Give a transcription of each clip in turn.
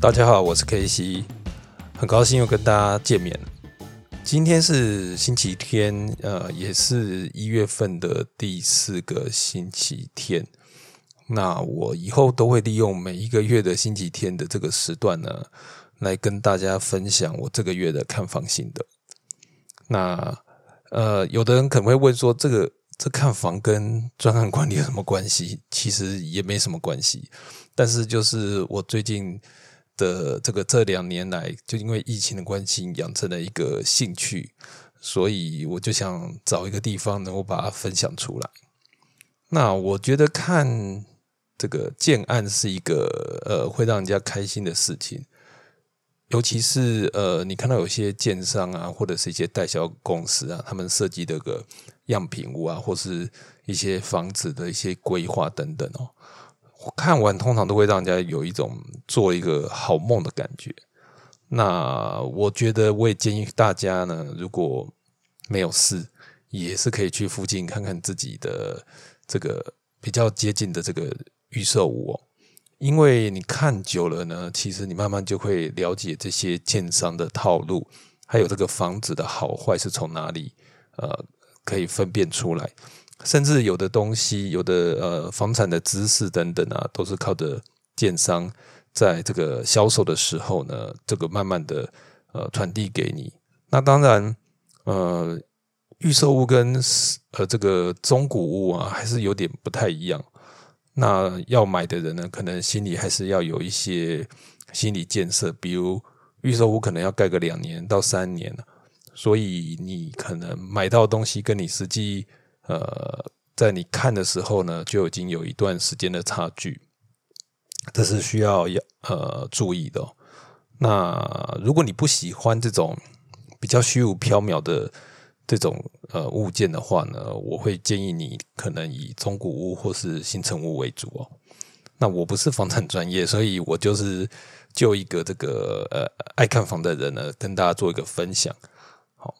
大家好，我是 K C，很高兴又跟大家见面。今天是星期天，呃，也是一月份的第四个星期天。那我以后都会利用每一个月的星期天的这个时段呢，来跟大家分享我这个月的看房心得。那呃，有的人可能会问说，这个这看房跟专案管理有什么关系？其实也没什么关系，但是就是我最近的这个这两年来，就因为疫情的关系，养成了一个兴趣，所以我就想找一个地方能够把它分享出来。那我觉得看。这个建案是一个呃会让人家开心的事情，尤其是呃你看到有些建商啊，或者是一些代销公司啊，他们设计的个样品屋啊，或是一些房子的一些规划等等哦，看完通常都会让人家有一种做一个好梦的感觉。那我觉得我也建议大家呢，如果没有事，也是可以去附近看看自己的这个比较接近的这个。预售屋，因为你看久了呢，其实你慢慢就会了解这些建商的套路，还有这个房子的好坏是从哪里，呃，可以分辨出来。甚至有的东西，有的呃房产的知识等等啊，都是靠着建商在这个销售的时候呢，这个慢慢的呃传递给你。那当然，呃，预售屋跟呃这个中古屋啊，还是有点不太一样。那要买的人呢，可能心里还是要有一些心理建设，比如预售屋可能要盖个两年到三年所以你可能买到东西跟你实际呃在你看的时候呢，就已经有一段时间的差距，这是需要要呃注意的。那如果你不喜欢这种比较虚无缥缈的。这种呃物件的话呢，我会建议你可能以中古屋或是新城屋为主哦。那我不是房产专业，所以我就是就一个这个呃爱看房的人呢，跟大家做一个分享。好，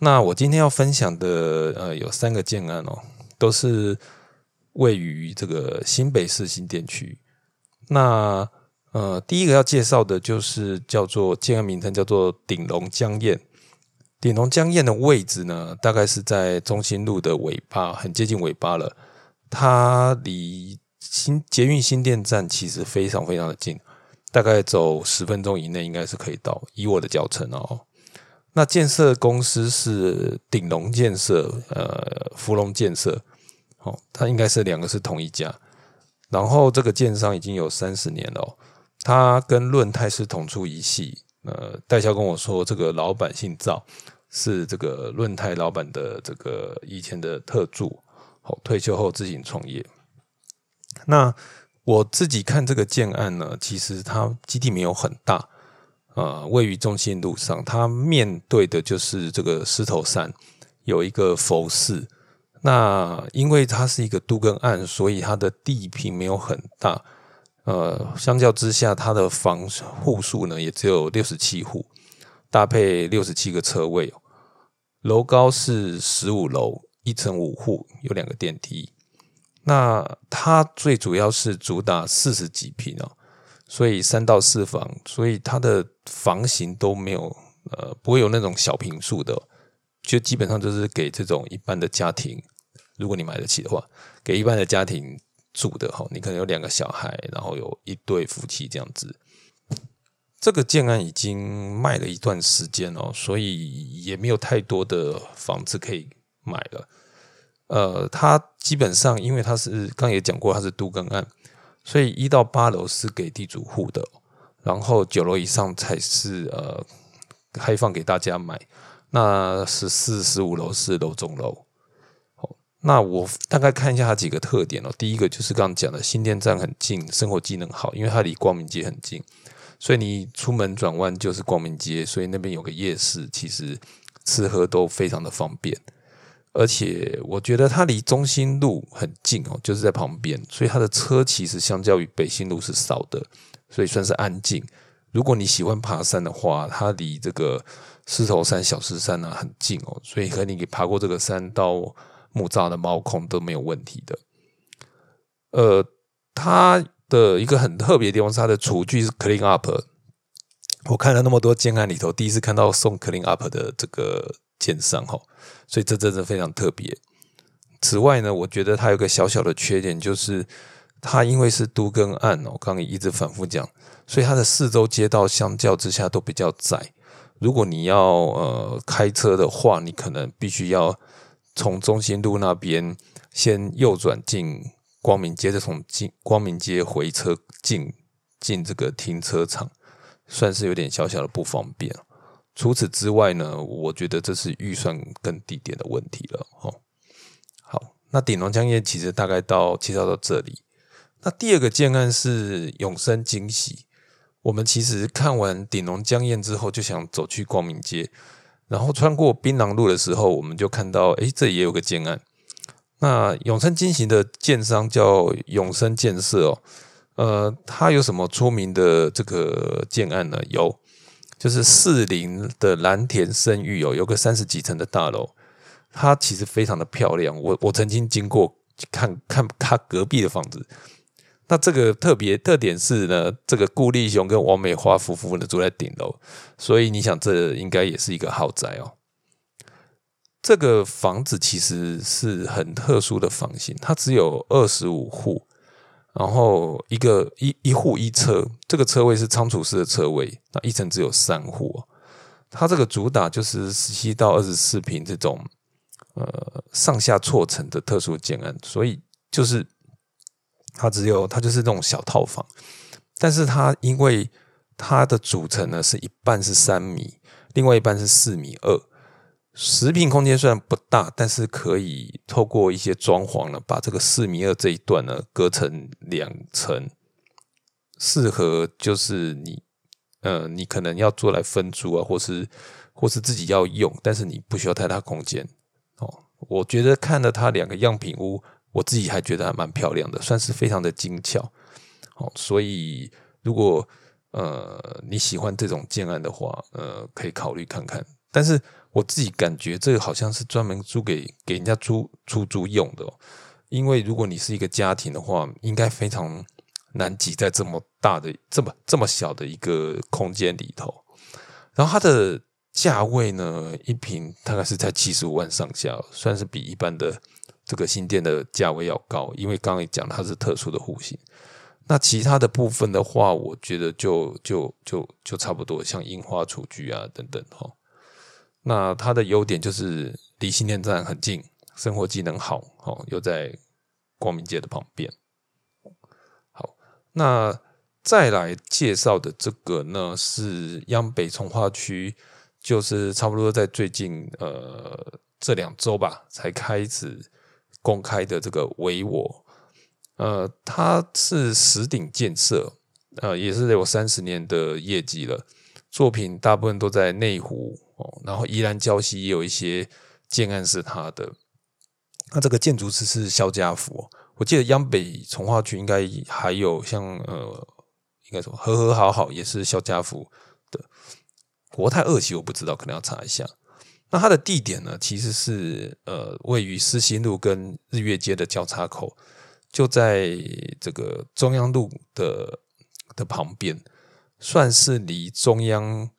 那我今天要分享的呃有三个建案哦，都是位于这个新北市新店区。那呃第一个要介绍的就是叫做建案名称叫做鼎龙江宴。鼎龙江宴的位置呢，大概是在中心路的尾巴，很接近尾巴了。它离新捷运新店站其实非常非常的近，大概走十分钟以内应该是可以到。以我的脚程哦，那建设公司是鼎龙建设，呃，福隆建设，哦，它应该是两个是同一家。然后这个建商已经有三十年了，他跟润泰是同出一系。呃，代销跟我说，这个老板姓赵。是这个润泰老板的这个以前的特助，好退休后自行创业。那我自己看这个建案呢，其实它基地没有很大，呃，位于中心路上，它面对的就是这个狮头山，有一个佛寺。那因为它是一个都更案，所以它的地坪没有很大，呃，相较之下，它的房户数呢也只有六十七户，搭配六十七个车位。楼高是十五楼，一层五户，有两个电梯。那它最主要是主打四十几平哦，所以三到四房，所以它的房型都没有呃不会有那种小平数的，就基本上就是给这种一般的家庭，如果你买得起的话，给一般的家庭住的哈。你可能有两个小孩，然后有一对夫妻这样子。这个建案已经卖了一段时间哦，所以也没有太多的房子可以买了。呃，它基本上因为它是刚也讲过，它是都更案，所以一到八楼是给地主户的，然后九楼以上才是呃开放给大家买。那十四、十五楼是楼中楼。那我大概看一下它几个特点哦。第一个就是刚刚讲的新店站很近，生活机能好，因为它离光明街很近。所以你出门转弯就是光明街，所以那边有个夜市，其实吃喝都非常的方便。而且我觉得它离中心路很近哦，就是在旁边，所以它的车其实相较于北新路是少的，所以算是安静。如果你喜欢爬山的话，它离这个狮头山、小狮山呢很近哦，所以和你爬过这个山到木栅的猫空都没有问题的。呃，它。的一个很特别的地方是它的厨具是 clean up，我看了那么多建案里头，第一次看到送 Clean Up 的这个建商哈，所以这真的非常特别。此外呢，我觉得它有个小小的缺点，就是它因为是都更案哦，刚刚一直反复讲，所以它的四周街道相较之下都比较窄。如果你要呃开车的话，你可能必须要从中心路那边先右转进光明街，再从进光明街回车进进这个停车场，算是有点小小的不方便。除此之外呢，我觉得这是预算跟地点的问题了。哦，好，那顶龙江业其实大概到介绍到这里。那第二个建案是永生惊喜。我们其实看完顶龙江宴之后，就想走去光明街，然后穿过槟榔路的时候，我们就看到，哎，这也有个建案。那永生金行的建商叫永生建设哦，呃，它有什么出名的这个建案呢？有，就是四林的蓝田生育哦，有个三十几层的大楼，它其实非常的漂亮。我我曾经经过看看它隔壁的房子。那这个特别特点是呢，这个顾立雄跟王美花夫妇呢住在顶楼，所以你想这应该也是一个豪宅哦。这个房子其实是很特殊的房型，它只有二十五户，然后一个一一户一车，这个车位是仓储式的车位，那一层只有三户。它这个主打就是十七到二十四平这种呃上下错层的特殊建案，所以就是。它只有它就是那种小套房，但是它因为它的组成呢是一半是三米，另外一半是四米二，十平空间虽然不大，但是可以透过一些装潢呢，把这个四米二这一段呢隔成两层，适合就是你呃你可能要做来分租啊，或是或是自己要用，但是你不需要太大空间哦。我觉得看了它两个样品屋。我自己还觉得还蛮漂亮的，算是非常的精巧。好，所以如果呃你喜欢这种建案的话，呃，可以考虑看看。但是我自己感觉这个好像是专门租给给人家租出租用的，因为如果你是一个家庭的话，应该非常难挤在这么大的、这么这么小的一个空间里头。然后它的价位呢，一平大概是在七十五万上下，算是比一般的。这个新店的价位要高，因为刚刚讲它是特殊的户型。那其他的部分的话，我觉得就就就就差不多，像樱花厨具啊等等哈。那它的优点就是离新店站很近，生活机能好，哦，又在光明街的旁边。好，那再来介绍的这个呢，是央北从化区，就是差不多在最近呃这两周吧，才开始。公开的这个维我，呃，它是石鼎建设，呃，也是有三十年的业绩了。作品大部分都在内湖哦，然后宜兰礁溪也有一些建案是他的。那这个建筑师是肖家福，我记得央北从化区应该还有像呃，应该说和和好好也是肖家福的。国泰二期我不知道，可能要查一下。那它的地点呢，其实是呃位于思新路跟日月街的交叉口，就在这个中央路的的旁边，算是离中央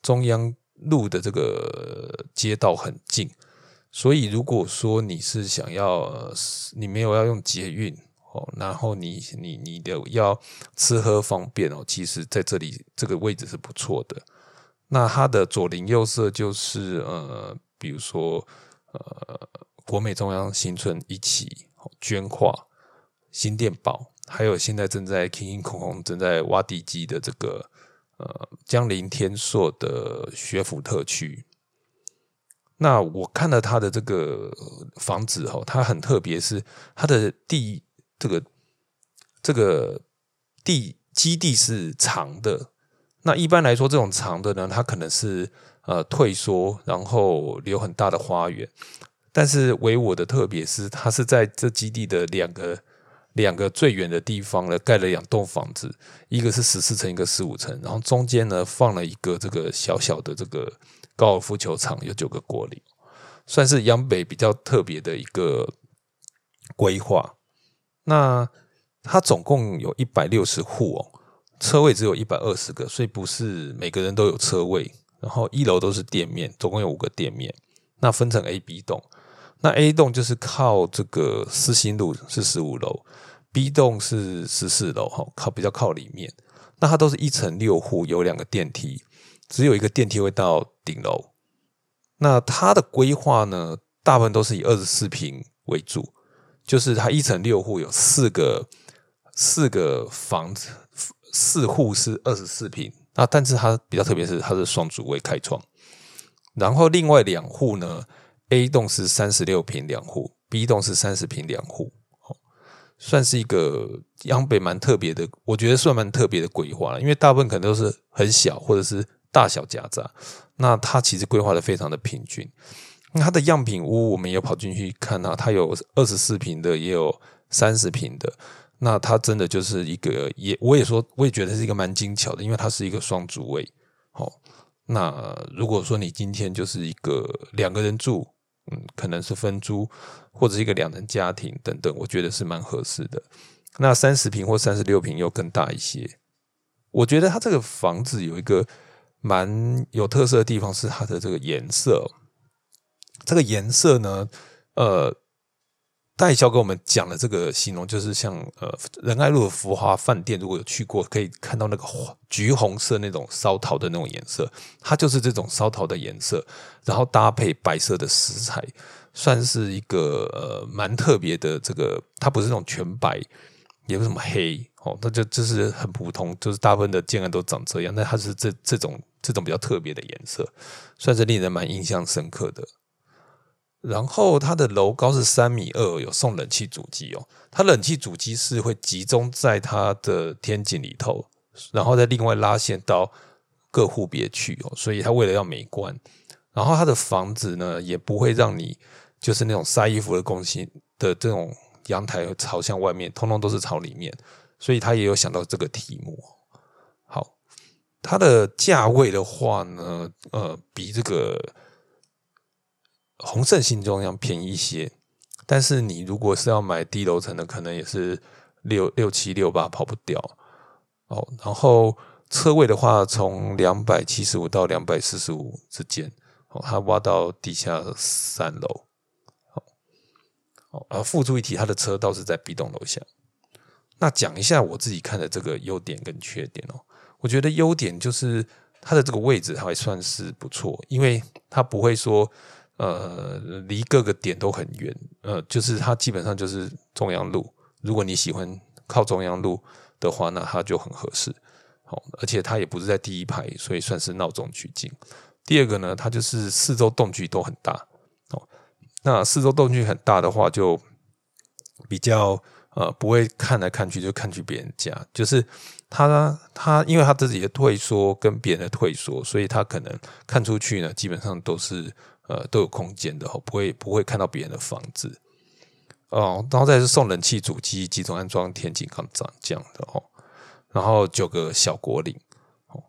中央路的这个街道很近。所以如果说你是想要你没有要用捷运哦，然后你你你的要吃喝方便哦，其实在这里这个位置是不错的。那它的左邻右舍就是呃，比如说呃，国美中央新村一起捐化新店宝，还有现在正在空空空正在挖地基的这个呃江林天硕的学府特区。那我看了他的这个房子哦，它很特别，是它的地这个这个地基地是长的。那一般来说，这种长的呢，它可能是呃退缩，然后留很大的花园。但是唯我的特别是，它是在这基地的两个两个最远的地方呢，盖了两栋房子，一个是十四层，一个十五层，然后中间呢放了一个这个小小的这个高尔夫球场，有九个果岭，算是央北比较特别的一个规划。那它总共有一百六十户哦。车位只有一百二十个，所以不是每个人都有车位。然后一楼都是店面，总共有五个店面，那分成 A、B 栋。那 A 栋就是靠这个思新路是十五楼，B 栋是十四楼，哈，靠比较靠里面。那它都是一层六户，有两个电梯，只有一个电梯会到顶楼。那它的规划呢，大部分都是以二十四平为主，就是它一层六户有四个四个房子，四户是二十四平。那但是它比较特别是它是双主卫开窗，然后另外两户呢，A 栋是三十六平两户，B 栋是三十平两户，算是一个央北蛮特别的，我觉得算蛮特别的规划，因为大部分可能都是很小或者是大小夹杂，那它其实规划的非常的平均。它的样品屋我们也跑进去看啊，它有二十四平的，也有三十平的。那它真的就是一个，也我也说，我也觉得是一个蛮精巧的，因为它是一个双主位。好，那如果说你今天就是一个两个人住，嗯，可能是分租或者一个两人家庭等等，我觉得是蛮合适的。那三十平或三十六平又更大一些，我觉得它这个房子有一个蛮有特色的地方是它的这个颜色。这个颜色呢，呃。代销跟我们讲的这个形容，就是像呃仁爱路的福华饭店，如果有去过，可以看到那个橘红色那种烧陶的那种颜色，它就是这种烧陶的颜色，然后搭配白色的石材，算是一个呃蛮特别的。这个它不是那种全白，也不是什么黑哦，那就就是很普通，就是大部分的建案都长这样，但它是这这种这种比较特别的颜色，算是令人蛮印象深刻的。然后它的楼高是三米二，有送冷气主机哦。它冷气主机是会集中在它的天井里头，然后再另外拉线到各户别去哦。所以它为了要美观，然后它的房子呢也不会让你就是那种晒衣服的工薪的这种阳台朝向外面，通通都是朝里面。所以他也有想到这个题目。好，它的价位的话呢，呃，比这个。宏盛新中央便宜一些，但是你如果是要买低楼层的，可能也是六六七六八跑不掉哦。然后车位的话，从两百七十五到两百四十五之间，哦，它挖到地下三楼。哦，而附注一提，它的车倒是在 B 栋楼下。那讲一下我自己看的这个优点跟缺点哦。我觉得优点就是它的这个位置还算是不错，因为它不会说。呃，离各个点都很远，呃，就是它基本上就是中央路。如果你喜欢靠中央路的话，那它就很合适。好，而且它也不是在第一排，所以算是闹中取静。第二个呢，它就是四周动距都很大。哦，那四周动距很大的话，就比较呃不会看来看去就看去别人家，就是他他因为他自己的退缩跟别人的退缩，所以他可能看出去呢，基本上都是。呃，都有空间的哦，不会不会看到别人的房子哦。然后再是送冷气主机，集中安装天井刚这样的哦。然后九个小果岭哦，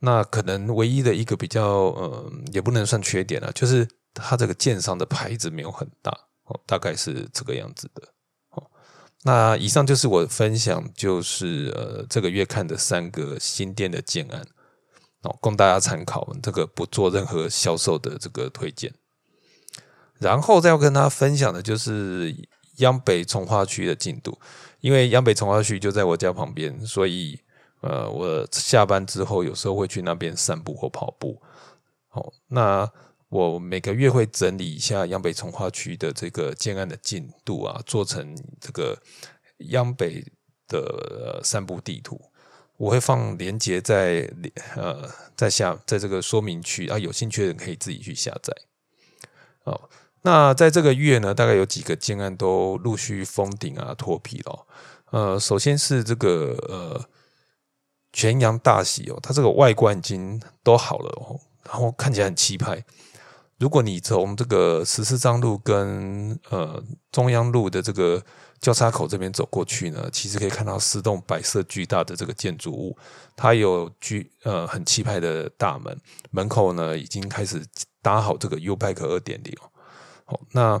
那可能唯一的一个比较呃，也不能算缺点了，就是它这个建商的牌子没有很大哦，大概是这个样子的哦。那以上就是我分享，就是呃这个月看的三个新店的建案。哦，供大家参考，这个不做任何销售的这个推荐。然后再要跟大家分享的就是央北从化区的进度，因为央北从化区就在我家旁边，所以呃，我下班之后有时候会去那边散步或跑步。好，那我每个月会整理一下央北从化区的这个建案的进度啊，做成这个央北的散步地图。我会放链接在呃在下在这个说明区啊，有兴趣的人可以自己去下载。哦，那在这个月呢，大概有几个建案都陆续封顶啊脱皮了。呃，首先是这个呃全阳大喜哦，它这个外观已经都好了哦，然后看起来很气派。如果你从这个十四张路跟呃中央路的这个。交叉口这边走过去呢，其实可以看到四栋白色巨大的这个建筑物，它有巨呃很气派的大门，门口呢已经开始搭好这个 U Bike 二点零哦。那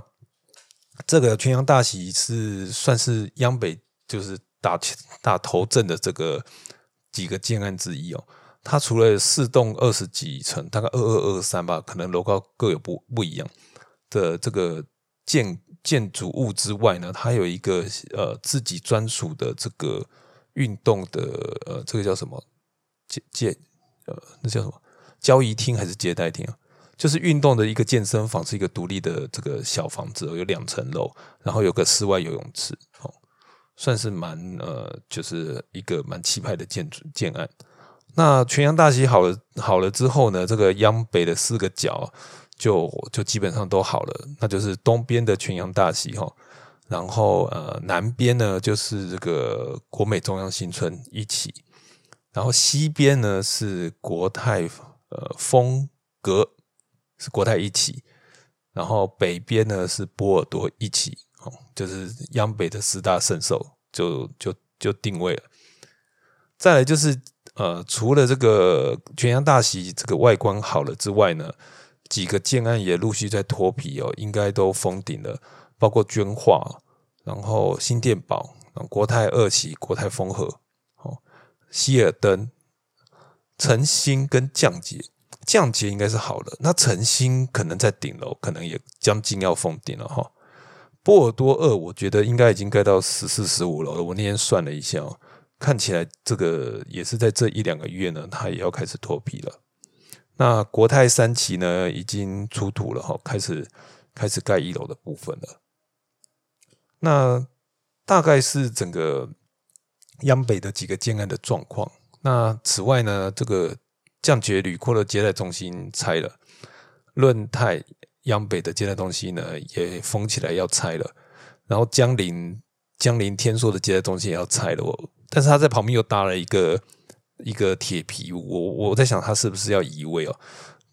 这个全阳大喜是算是央北就是打打头阵的这个几个建案之一哦。它除了四栋二十几层，大概二二二三吧，可能楼高各有不不一样的这个建建筑物之外呢，它有一个呃自己专属的这个运动的呃这个叫什么接接呃那叫什么交易厅还是接待厅？就是运动的一个健身房，是一个独立的这个小房子，有两层楼，然后有个室外游泳池，哦，算是蛮呃，就是一个蛮气派的建筑建案。那全阳大溪好了好了之后呢，这个央北的四个角就就基本上都好了，那就是东边的全阳大溪哈，然后呃南边呢就是这个国美中央新村一起，然后西边呢是国泰呃风格。是国泰一起，然后北边呢是波尔多一起，哦，就是央北的四大圣兽，就就就定位了。再来就是呃，除了这个全阳大喜这个外观好了之外呢，几个建案也陆续在脱皮哦，应该都封顶了，包括捐化，然后新店堡，国泰二期、国泰丰和，哦，希尔登、晨星跟降解。降阶应该是好的，那晨星可能在顶楼，可能也将近要封顶了哈。波尔多二，我觉得应该已经盖到十四、十五楼了。我那天算了一下哦，看起来这个也是在这一两个月呢，它也要开始脱皮了。那国泰三期呢，已经出土了哈，开始开始盖一楼的部分了。那大概是整个央北的几个建案的状况。那此外呢，这个。降捷旅阔的接待中心拆了，润泰央北的接待中心呢也封起来要拆了，然后江陵江陵天硕的接待中心也要拆了，哦但是他在旁边又搭了一个一个铁皮，我我在想他是不是要移位哦？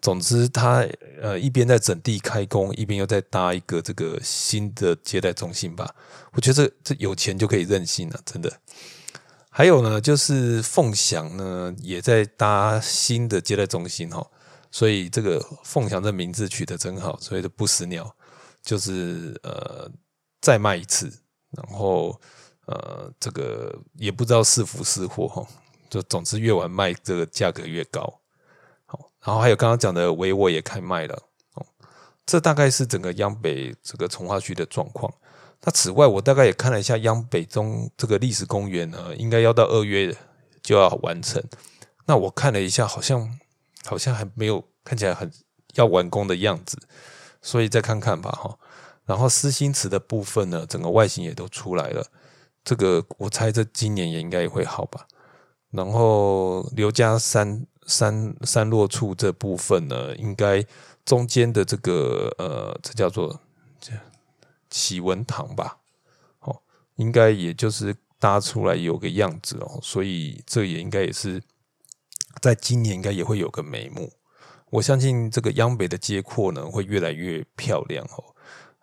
总之他呃一边在整地开工，一边又在搭一个这个新的接待中心吧，我觉得这这有钱就可以任性了，真的。还有呢，就是凤翔呢也在搭新的接待中心哈，所以这个凤翔这名字取得真好，所以的不死鸟就是呃再卖一次，然后呃这个也不知道是福是祸哈，就总之越晚卖这个价格越高，好，然后还有刚刚讲的维沃也开卖了，哦，这大概是整个央北这个从化区的状况。那此外，我大概也看了一下央北中这个历史公园呢，应该要到二月就要完成。那我看了一下，好像好像还没有看起来很要完工的样子，所以再看看吧，哈。然后思心池的部分呢，整个外形也都出来了，这个我猜这今年也应该也会好吧。然后刘家山山山落处这部分呢，应该中间的这个呃，这叫做这。启文堂吧，哦，应该也就是搭出来有个样子哦，所以这也应该也是在今年应该也会有个眉目。我相信这个央北的街廓呢会越来越漂亮哦。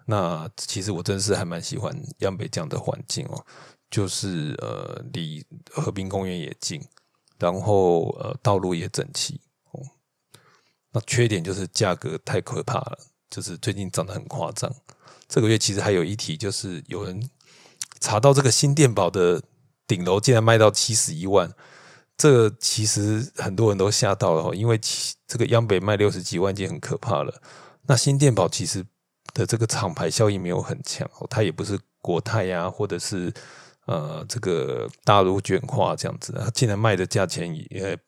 那其实我真是还蛮喜欢央北这样的环境哦，就是呃离和平公园也近，然后呃道路也整齐哦。那缺点就是价格太可怕了，就是最近涨得很夸张。这个月其实还有一题，就是有人查到这个新电宝的顶楼竟然卖到七十一万，这其实很多人都吓到了，因为这个央北卖六十几万已经很可怕了。那新电宝其实的这个厂牌效应没有很强，它也不是国泰呀，或者是呃这个大陆卷化这样子，它竟然卖的价钱也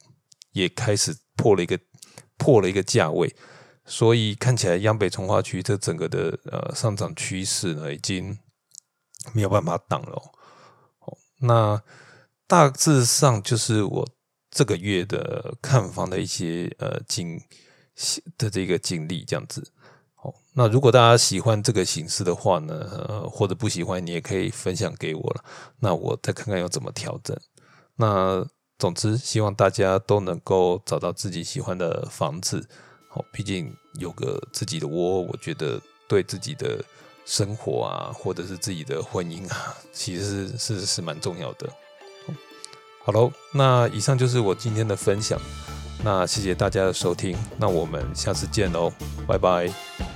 也开始破了一个破了一个价位。所以看起来央北从化区这整个的呃上涨趋势呢，已经没有办法挡了。哦，那大致上就是我这个月的看房的一些呃经的这个经历这样子。好，那如果大家喜欢这个形式的话呢，呃，或者不喜欢，你也可以分享给我了。那我再看看要怎么调整。那总之，希望大家都能够找到自己喜欢的房子。好，毕竟有个自己的窝，我觉得对自己的生活啊，或者是自己的婚姻啊，其实是是是蛮重要的。好喽，那以上就是我今天的分享，那谢谢大家的收听，那我们下次见喽，拜拜。